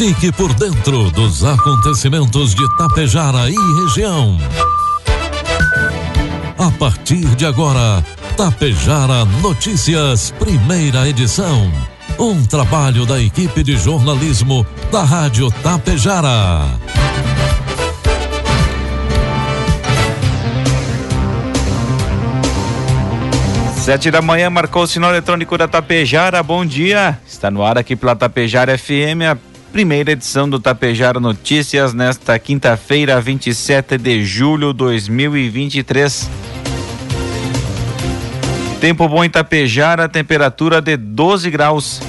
Fique por dentro dos acontecimentos de Tapejara e região. A partir de agora, Tapejara Notícias, primeira edição. Um trabalho da equipe de jornalismo da Rádio Tapejara. Sete da manhã marcou o sinal eletrônico da Tapejara. Bom dia. Está no ar aqui pela Tapejara FM, a primeira edição do Tapejara Notícias nesta quinta-feira, 27 de julho de 2023. Tempo bom em Tapejara, temperatura de 12 graus.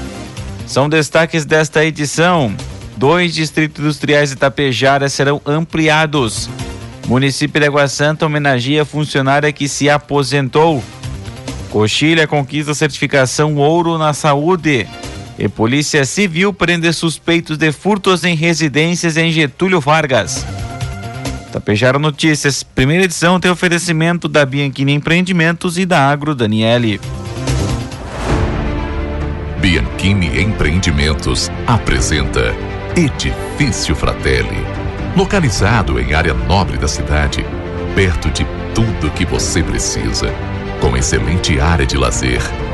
São destaques desta edição. Dois distritos industriais de Tapejara serão ampliados. Município de Água Santa homenageia funcionária que se aposentou. Coxilha conquista certificação ouro na saúde. E Polícia Civil prende suspeitos de furtos em residências em Getúlio Vargas. Tapejara Notícias, primeira edição tem oferecimento da Bianchini Empreendimentos e da Agro Daniele. Bianchini Empreendimentos apresenta Edifício Fratelli. Localizado em área nobre da cidade, perto de tudo que você precisa com excelente área de lazer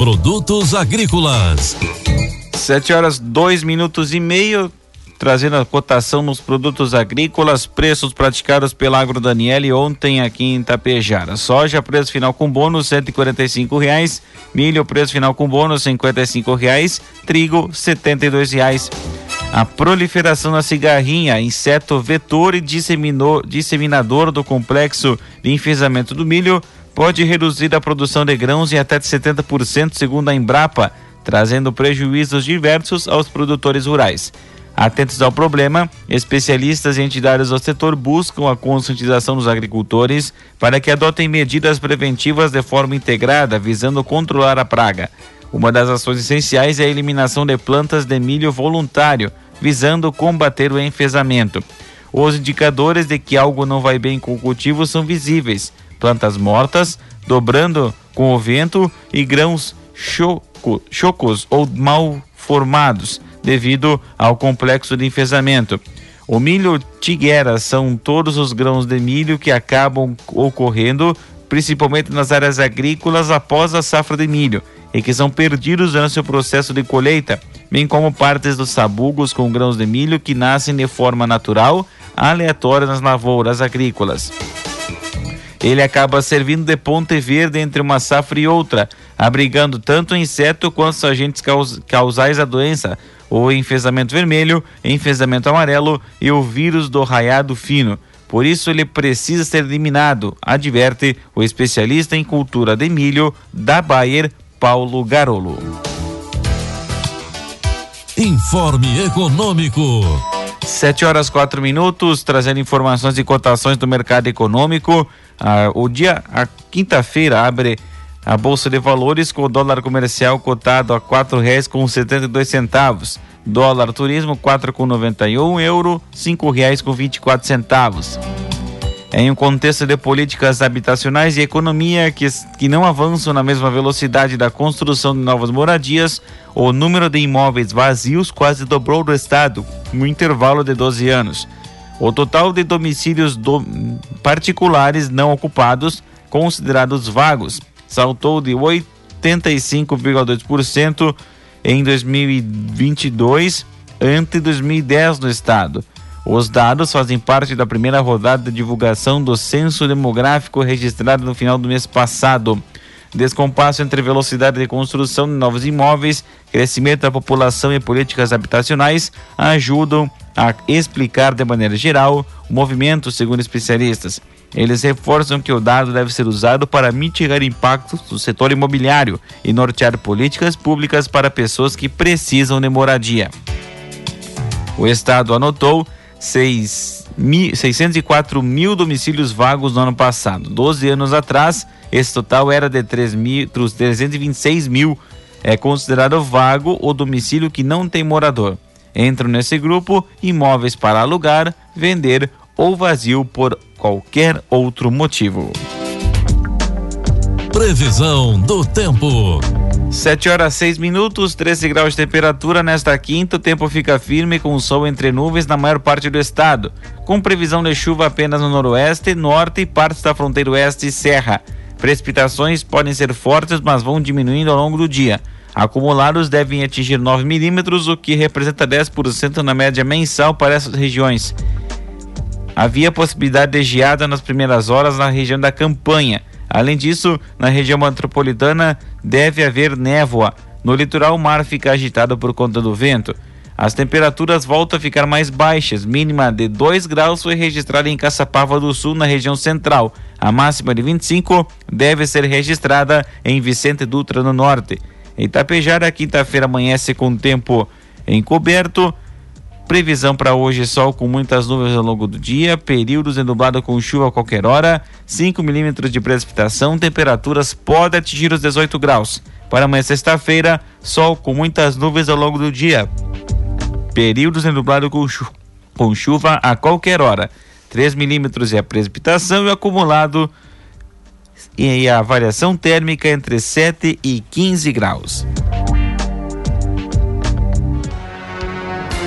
Produtos agrícolas. Sete horas, dois minutos e meio, trazendo a cotação nos produtos agrícolas, preços praticados pela Agro Daniele ontem aqui em Tapejara. Soja, preço final com bônus, e reais. Milho, preço final com bônus, e reais. Trigo, setenta e reais. A proliferação da cigarrinha, inseto vetor e disseminador do complexo de enfesamento do milho, pode reduzir a produção de grãos em até de 70%, segundo a Embrapa, trazendo prejuízos diversos aos produtores rurais. Atentos ao problema, especialistas e entidades do setor buscam a conscientização dos agricultores para que adotem medidas preventivas de forma integrada, visando controlar a praga. Uma das ações essenciais é a eliminação de plantas de milho voluntário, visando combater o enfesamento. Os indicadores de que algo não vai bem com o cultivo são visíveis, plantas mortas, dobrando com o vento e grãos choco, chocos ou mal formados, devido ao complexo de enfesamento. O milho tiguera são todos os grãos de milho que acabam ocorrendo, principalmente nas áreas agrícolas após a safra de milho, e que são perdidos durante o processo de colheita, bem como partes dos sabugos com grãos de milho que nascem de forma natural, aleatória nas lavouras agrícolas ele acaba servindo de ponte verde entre uma safra e outra, abrigando tanto o inseto quanto os agentes caus causais da doença, o enfesamento vermelho, enfesamento amarelo e o vírus do raiado fino. Por isso ele precisa ser eliminado, adverte o especialista em cultura de milho da Bayer, Paulo Garolo. Informe Econômico. Sete horas quatro minutos, trazendo informações e cotações do mercado econômico. Ah, o dia, a quinta-feira, abre a Bolsa de Valores com o dólar comercial cotado a quatro reais com setenta e dois centavos. Dólar turismo quatro com noventa e um, euro cinco reais com vinte e quatro centavos. Em um contexto de políticas habitacionais e economia que, que não avançam na mesma velocidade da construção de novas moradias, o número de imóveis vazios quase dobrou do estado no intervalo de 12 anos. O total de domicílios do... particulares não ocupados, considerados vagos, saltou de 85,2% em 2022 ante 2010 no estado. Os dados fazem parte da primeira rodada de divulgação do censo demográfico registrado no final do mês passado. Descompasso entre velocidade de construção de novos imóveis, crescimento da população e políticas habitacionais ajudam a explicar de maneira geral o movimento, segundo especialistas. Eles reforçam que o dado deve ser usado para mitigar impactos do setor imobiliário e nortear políticas públicas para pessoas que precisam de moradia. O Estado anotou 6 mil, 604 mil domicílios vagos no ano passado. 12 anos atrás, esse total era de 3 mil, 326 mil. É considerado vago o domicílio que não tem morador. Entram nesse grupo imóveis para alugar, vender ou vazio por qualquer outro motivo. Previsão do tempo. 7 horas 6 minutos, 13 graus de temperatura nesta quinta. O tempo fica firme com sol entre nuvens na maior parte do estado, com previsão de chuva apenas no noroeste, norte e partes da fronteira oeste e serra. Precipitações podem ser fortes, mas vão diminuindo ao longo do dia. Acumulados devem atingir 9 milímetros, o que representa 10% na média mensal para essas regiões. Havia possibilidade de geada nas primeiras horas na região da campanha Além disso, na região metropolitana deve haver névoa. No litoral, o mar fica agitado por conta do vento. As temperaturas voltam a ficar mais baixas, mínima de 2 graus foi registrada em Caçapava do Sul, na região central. A máxima de 25 deve ser registrada em Vicente Dutra, no norte. Em Itapejara, quinta-feira amanhece com tempo encoberto. Previsão para hoje: sol com muitas nuvens ao longo do dia, períodos de com chuva a qualquer hora, 5 milímetros de precipitação, temperaturas podem atingir os 18 graus. Para amanhã, sexta-feira, sol com muitas nuvens ao longo do dia, períodos de com, chu com chuva a qualquer hora, 3 milímetros é a precipitação e acumulado e a variação térmica entre 7 e 15 graus.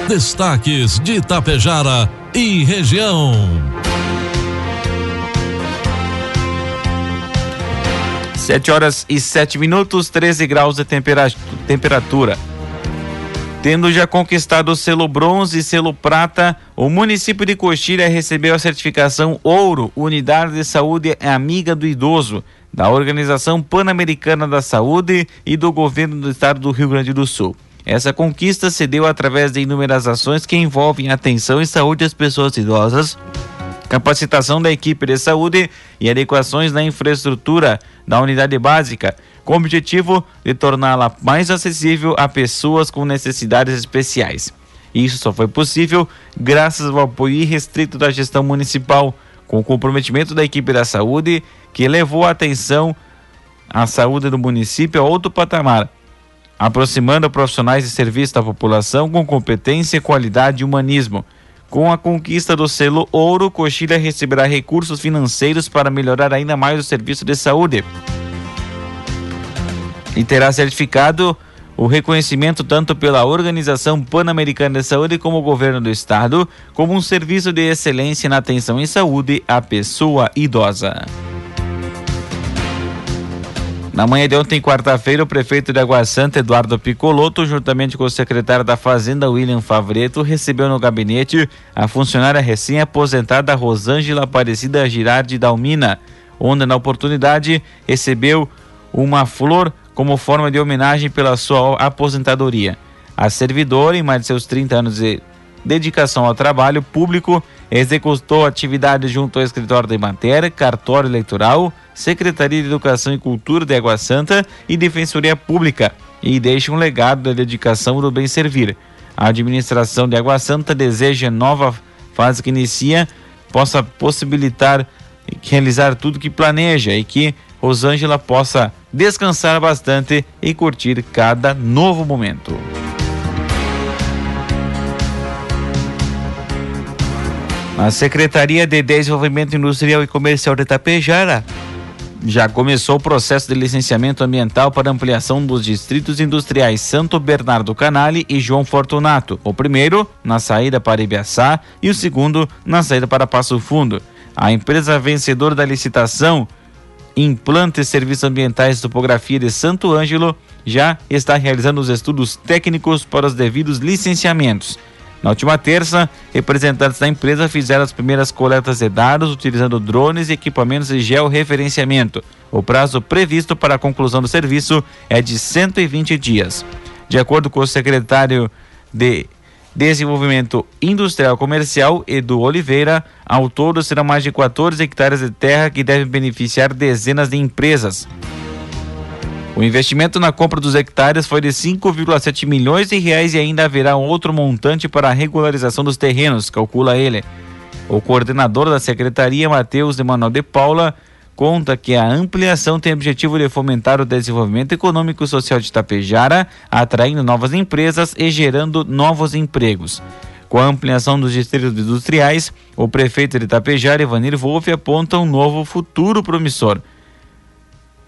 Destaques de Itapejara e região. Sete horas e sete minutos, 13 graus de temperatura. Tendo já conquistado o selo bronze e selo prata, o município de Coxilha recebeu a certificação Ouro, Unidade de Saúde Amiga do Idoso, da Organização Pan-Americana da Saúde e do Governo do Estado do Rio Grande do Sul. Essa conquista se deu através de inúmeras ações que envolvem atenção e saúde às pessoas idosas, capacitação da equipe de saúde e adequações na infraestrutura da unidade básica, com o objetivo de torná-la mais acessível a pessoas com necessidades especiais. Isso só foi possível graças ao apoio irrestrito da gestão municipal, com o comprometimento da equipe da saúde, que levou a atenção à saúde do município a outro patamar aproximando profissionais de serviço da população com competência, qualidade e humanismo. Com a conquista do selo Ouro, Coxilha receberá recursos financeiros para melhorar ainda mais o serviço de saúde. E terá certificado o reconhecimento tanto pela Organização Pan-Americana de Saúde como o governo do estado, como um serviço de excelência na atenção em saúde à pessoa idosa. Na manhã de ontem, quarta-feira, o prefeito de Água Santa, Eduardo Picoloto, juntamente com o secretário da Fazenda, William Favreto, recebeu no gabinete a funcionária recém-aposentada Rosângela Aparecida Girardi Dalmina, onde, na oportunidade, recebeu uma flor como forma de homenagem pela sua aposentadoria. A servidora, em mais de seus 30 anos de dedicação ao trabalho público, executou atividades junto ao escritório de matéria, cartório eleitoral, Secretaria de Educação e Cultura de Água Santa e Defensoria Pública e deixa um legado da dedicação do bem servir. A administração de Água Santa deseja nova fase que inicia possa possibilitar realizar tudo que planeja e que Rosângela possa descansar bastante e curtir cada novo momento. A Secretaria de Desenvolvimento Industrial e Comercial de Itapejara já começou o processo de licenciamento ambiental para ampliação dos distritos industriais Santo Bernardo Canale e João Fortunato. O primeiro na saída para Ibiaçá e o segundo na saída para Passo Fundo. A empresa vencedora da licitação Implantes Serviços Ambientais Topografia de Santo Ângelo já está realizando os estudos técnicos para os devidos licenciamentos. Na última terça, representantes da empresa fizeram as primeiras coletas de dados utilizando drones e equipamentos de georreferenciamento. O prazo previsto para a conclusão do serviço é de 120 dias. De acordo com o secretário de Desenvolvimento Industrial Comercial, Edu Oliveira, ao todo serão mais de 14 hectares de terra que devem beneficiar dezenas de empresas. O investimento na compra dos hectares foi de 5,7 milhões de reais e ainda haverá outro montante para a regularização dos terrenos, calcula ele. O coordenador da secretaria, Matheus de Manuel de Paula, conta que a ampliação tem o objetivo de fomentar o desenvolvimento econômico e social de Itapejara, atraindo novas empresas e gerando novos empregos. Com a ampliação dos distritos industriais, o prefeito de Itapejara, Ivanir Wolff, aponta um novo futuro promissor.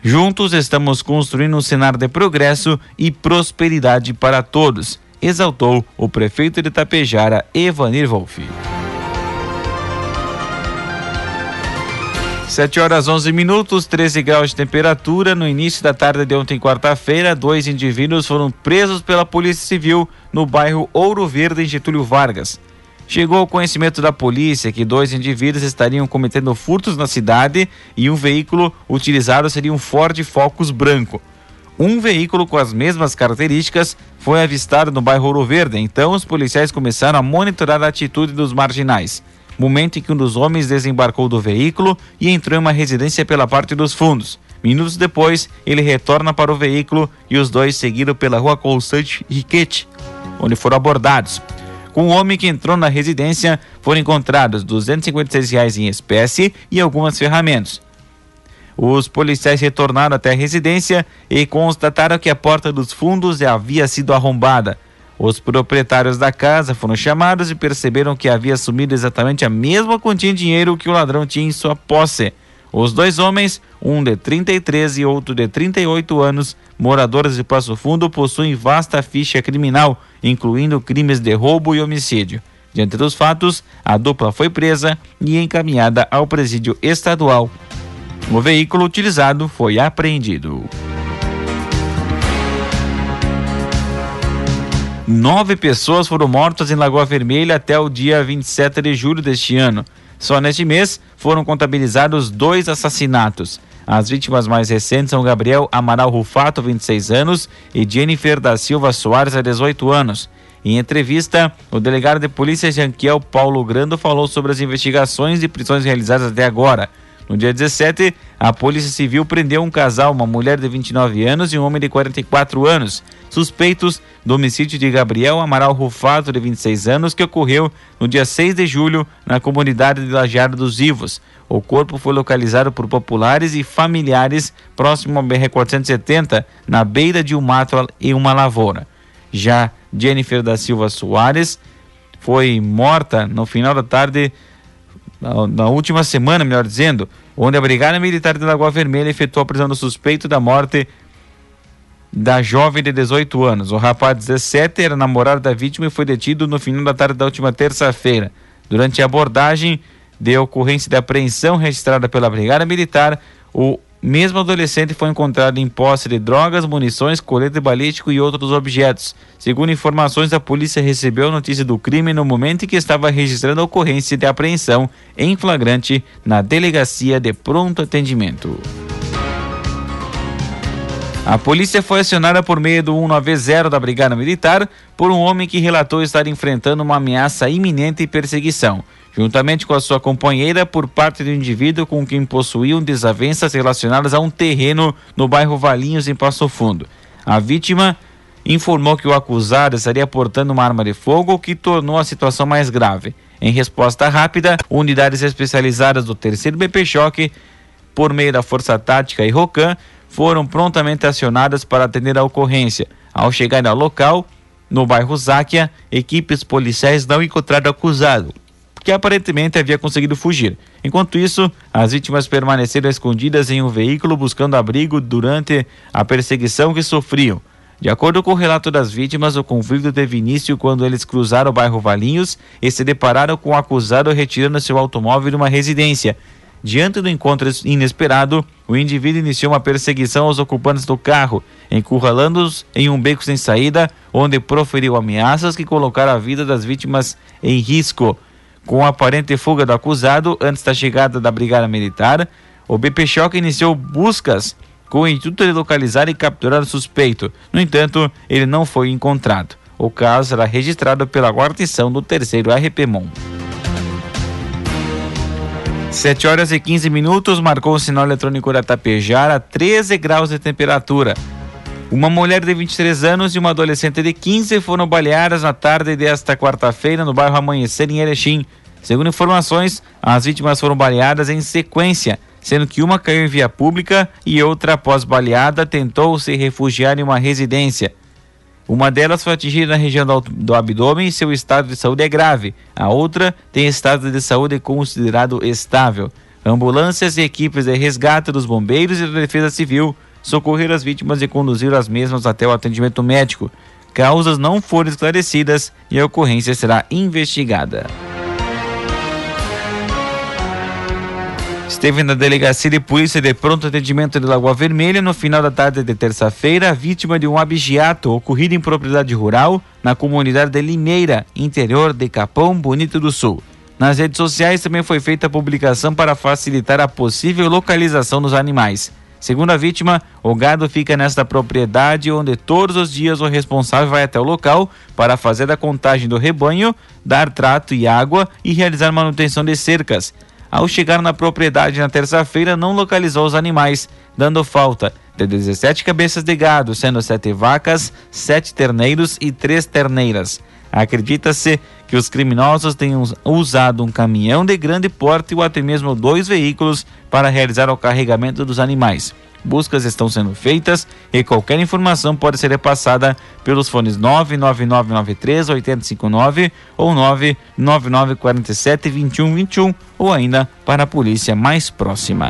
Juntos estamos construindo um cenário de progresso e prosperidade para todos, exaltou o prefeito de Itapejara, Evanir Wolff. 7 horas 11 minutos, 13 graus de temperatura. No início da tarde de ontem, quarta-feira, dois indivíduos foram presos pela Polícia Civil no bairro Ouro Verde, em Getúlio Vargas. Chegou ao conhecimento da polícia que dois indivíduos estariam cometendo furtos na cidade e um veículo utilizado seria um Ford Focus branco. Um veículo com as mesmas características foi avistado no bairro Ouro Verde, então os policiais começaram a monitorar a atitude dos marginais momento em que um dos homens desembarcou do veículo e entrou em uma residência pela parte dos fundos. Minutos depois, ele retorna para o veículo e os dois seguiram pela rua Constante Riquete, onde foram abordados. Com o homem que entrou na residência, foram encontrados 256 reais em espécie e algumas ferramentas. Os policiais retornaram até a residência e constataram que a porta dos fundos havia sido arrombada. Os proprietários da casa foram chamados e perceberam que havia assumido exatamente a mesma quantia de dinheiro que o ladrão tinha em sua posse. Os dois homens, um de 33 e outro de 38 anos, moradores de Passo Fundo, possuem vasta ficha criminal, incluindo crimes de roubo e homicídio. Diante dos fatos, a dupla foi presa e encaminhada ao presídio estadual. O veículo utilizado foi apreendido. Nove pessoas foram mortas em Lagoa Vermelha até o dia 27 de julho deste ano. Só neste mês foram contabilizados dois assassinatos. As vítimas mais recentes são Gabriel Amaral Rufato, 26 anos, e Jennifer da Silva Soares, 18 anos. Em entrevista, o delegado de polícia Janquiel Paulo Grando falou sobre as investigações e prisões realizadas até agora. No dia 17, a Polícia Civil prendeu um casal, uma mulher de 29 anos e um homem de 44 anos, suspeitos do homicídio de Gabriel Amaral Rufato, de 26 anos, que ocorreu no dia 6 de julho na comunidade de Lajeado dos Vivos. O corpo foi localizado por populares e familiares próximo ao BR-470, na beira de um mato e uma lavoura. Já Jennifer da Silva Soares foi morta no final da tarde na, última semana, melhor dizendo, onde a Brigada Militar de Lagoa Vermelha efetuou a prisão do suspeito da morte da jovem de 18 anos. O rapaz de 17 era namorado da vítima e foi detido no final da tarde da última terça-feira. Durante a abordagem de ocorrência de apreensão registrada pela Brigada Militar, o mesmo adolescente foi encontrado em posse de drogas, munições, colete balístico e outros objetos. Segundo informações, a polícia recebeu notícia do crime no momento em que estava registrando a ocorrência de apreensão em flagrante na delegacia de pronto atendimento. A polícia foi acionada por meio do 190 da Brigada Militar por um homem que relatou estar enfrentando uma ameaça iminente e perseguição juntamente com a sua companheira, por parte do indivíduo com quem possuíam desavenças relacionadas a um terreno no bairro Valinhos, em Passo Fundo. A vítima informou que o acusado estaria portando uma arma de fogo, o que tornou a situação mais grave. Em resposta rápida, unidades especializadas do terceiro BP Choque, por meio da Força Tática e Rocan, foram prontamente acionadas para atender a ocorrência. Ao chegar ao local, no bairro Záquia, equipes policiais não encontraram o acusado, que aparentemente havia conseguido fugir. Enquanto isso, as vítimas permaneceram escondidas em um veículo buscando abrigo durante a perseguição que sofriam. De acordo com o relato das vítimas, o conflito teve início quando eles cruzaram o bairro Valinhos e se depararam com o acusado retirando seu automóvel de uma residência. Diante do encontro inesperado, o indivíduo iniciou uma perseguição aos ocupantes do carro, encurralando-os em um beco sem saída, onde proferiu ameaças que colocaram a vida das vítimas em risco. Com a aparente fuga do acusado antes da chegada da Brigada Militar, o BP Choque iniciou buscas com o intuito de localizar e capturar o suspeito. No entanto, ele não foi encontrado. O caso será registrado pela guarnição do terceiro RPMON. 7 horas e 15 minutos, marcou o sinal eletrônico da Tapejara, 13 graus de temperatura. Uma mulher de 23 anos e uma adolescente de 15 foram baleadas na tarde desta quarta-feira no bairro Amanhecer, em Erechim. Segundo informações, as vítimas foram baleadas em sequência, sendo que uma caiu em via pública e outra, após baleada, tentou se refugiar em uma residência. Uma delas foi atingida na região do, abdômen e seu estado de saúde é grave. A outra tem estado de saúde considerado estável. Ambulâncias e equipes de resgate dos bombeiros e da Defesa Civil socorreram as vítimas e conduziram as mesmas até o atendimento médico. Causas não foram esclarecidas e a ocorrência será investigada. Esteve na delegacia de polícia de pronto atendimento de Lagoa Vermelha no final da tarde de terça-feira, vítima de um abigeato ocorrido em propriedade rural na comunidade de Limeira, interior de Capão Bonito do Sul. Nas redes sociais também foi feita a publicação para facilitar a possível localização dos animais. Segundo a vítima, o gado fica nesta propriedade onde todos os dias o responsável vai até o local para fazer a contagem do rebanho, dar trato e água e realizar manutenção de cercas. Ao chegar na propriedade na terça-feira, não localizou os animais, dando falta de 17 cabeças de gado, sendo sete vacas, sete terneiros e três terneiras. Acredita-se que os criminosos tenham usado um caminhão de grande porte ou até mesmo dois veículos para realizar o carregamento dos animais. Buscas estão sendo feitas e qualquer informação pode ser repassada pelos fones 99993 8059 ou 99947 2121 ou ainda para a polícia mais próxima.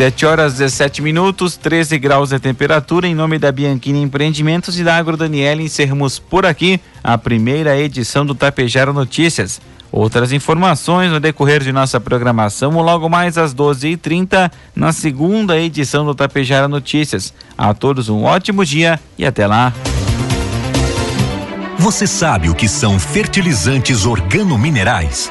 Sete horas 17 minutos, 13 graus de temperatura. Em nome da Bianchini Empreendimentos e da Agro Daniela, encerramos por aqui a primeira edição do Tapejara Notícias. Outras informações no decorrer de nossa programação, logo mais às 12h30, na segunda edição do Tapejara Notícias. A todos um ótimo dia e até lá. Você sabe o que são fertilizantes organominerais?